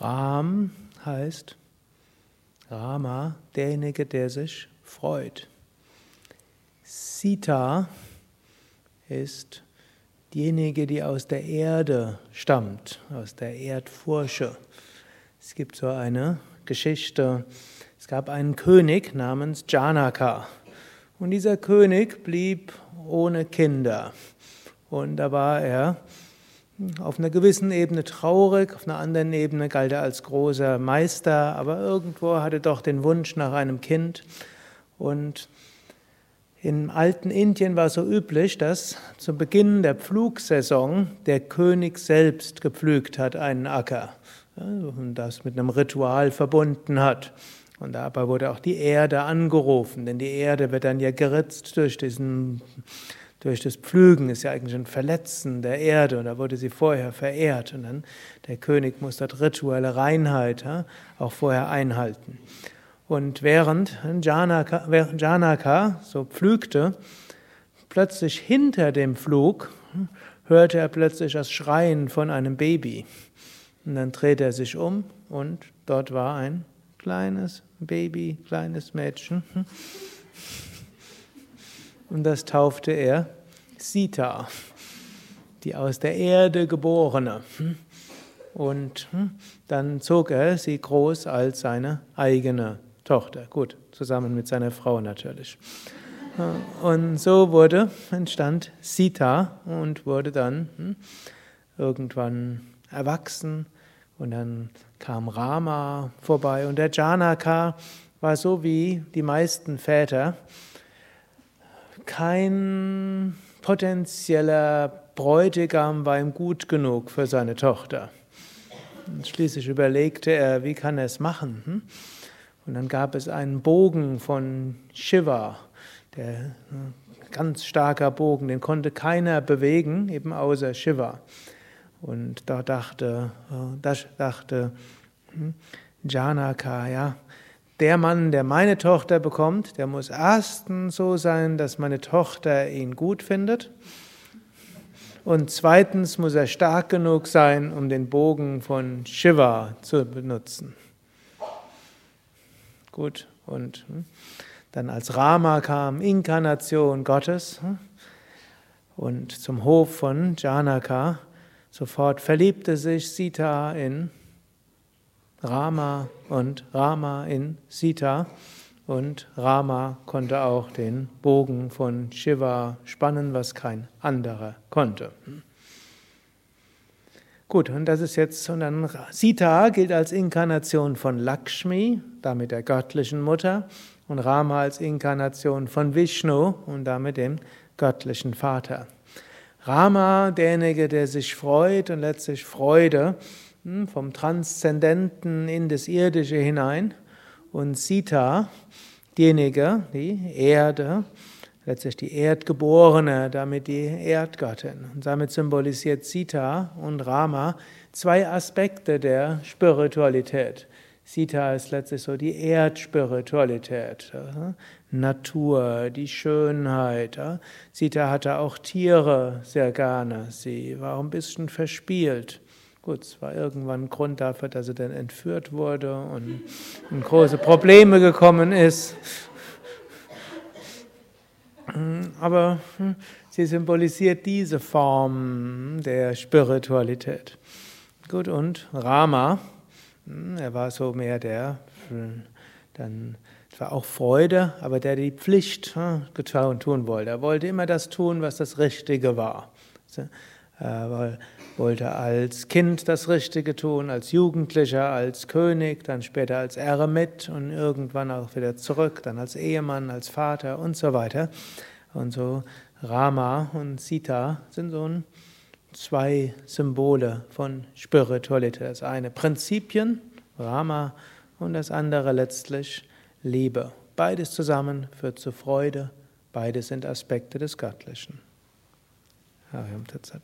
Ram heißt Rama, derjenige, der sich freut. Sita ist diejenige, die aus der Erde stammt, aus der Erdfurche. Es gibt so eine Geschichte. Es gab einen König namens Janaka. Und dieser König blieb ohne Kinder. Und da war er auf einer gewissen Ebene traurig, auf einer anderen Ebene galt er als großer Meister, aber irgendwo hatte doch den Wunsch nach einem Kind. Und im alten Indien war es so üblich, dass zu Beginn der Pflugsaison der König selbst gepflügt hat einen Acker und das mit einem Ritual verbunden hat. Und dabei wurde auch die Erde angerufen, denn die Erde wird dann ja geritzt durch diesen durch das Pflügen ist ja eigentlich ein Verletzen der Erde und da wurde sie vorher verehrt und dann der König muss dort rituelle Reinheit ja, auch vorher einhalten. Und während Janaka, während Janaka so pflügte, plötzlich hinter dem Flug hörte er plötzlich das Schreien von einem Baby. Und dann drehte er sich um und dort war ein kleines Baby, kleines Mädchen. Und das taufte er Sita, die aus der Erde geborene. Und dann zog er sie groß als seine eigene Tochter. Gut, zusammen mit seiner Frau natürlich. Und so wurde, entstand Sita und wurde dann hm, irgendwann erwachsen. Und dann kam Rama vorbei. Und der Janaka war so wie die meisten Väter kein potenzieller Bräutigam war ihm gut genug für seine Tochter. Und schließlich überlegte er, wie kann er es machen? Hm? Und dann gab es einen Bogen von Shiva, der hm, ganz starker Bogen, den konnte keiner bewegen, eben außer Shiva. Und da dachte, äh, da dachte hm, Janaka, ja, der Mann, der meine Tochter bekommt, der muss erstens so sein, dass meine Tochter ihn gut findet. Und zweitens muss er stark genug sein, um den Bogen von Shiva zu benutzen. Gut, und hm, dann als Rama kam Inkarnation Gottes hm, und zum Hof von Janaka. Sofort verliebte sich Sita in Rama und Rama in Sita. Und Rama konnte auch den Bogen von Shiva spannen, was kein anderer konnte. Gut, und das ist jetzt, und dann Sita gilt als Inkarnation von Lakshmi, damit der göttlichen Mutter, und Rama als Inkarnation von Vishnu und damit dem göttlichen Vater. Rama, derjenige, der sich freut und letztlich Freude vom Transzendenten in das Irdische hinein. Und Sita, diejenige, die Erde, letztlich die Erdgeborene, damit die Erdgöttin. Und damit symbolisiert Sita und Rama zwei Aspekte der Spiritualität. Sita ist letztlich so die Erdspiritualität, Natur, die Schönheit. Sita hatte auch Tiere sehr gerne. Sie war ein bisschen verspielt. Gut, es war irgendwann ein Grund dafür, dass er dann entführt wurde und in große Probleme gekommen ist. Aber hm, sie symbolisiert diese Form der Spiritualität. Gut, und Rama, hm, er war so mehr der, hm, dann war auch Freude, aber der die Pflicht getan tun wollte. Er wollte immer das tun, was das Richtige war. Er wollte als Kind das Richtige tun, als Jugendlicher, als König, dann später als Eremit und irgendwann auch wieder zurück, dann als Ehemann, als Vater und so weiter. Und so Rama und Sita sind so zwei Symbole von Spiritualität. Das eine Prinzipien, Rama, und das andere letztlich Liebe. Beides zusammen führt zu Freude, beides sind Aspekte des Göttlichen. Ariam Tatsat.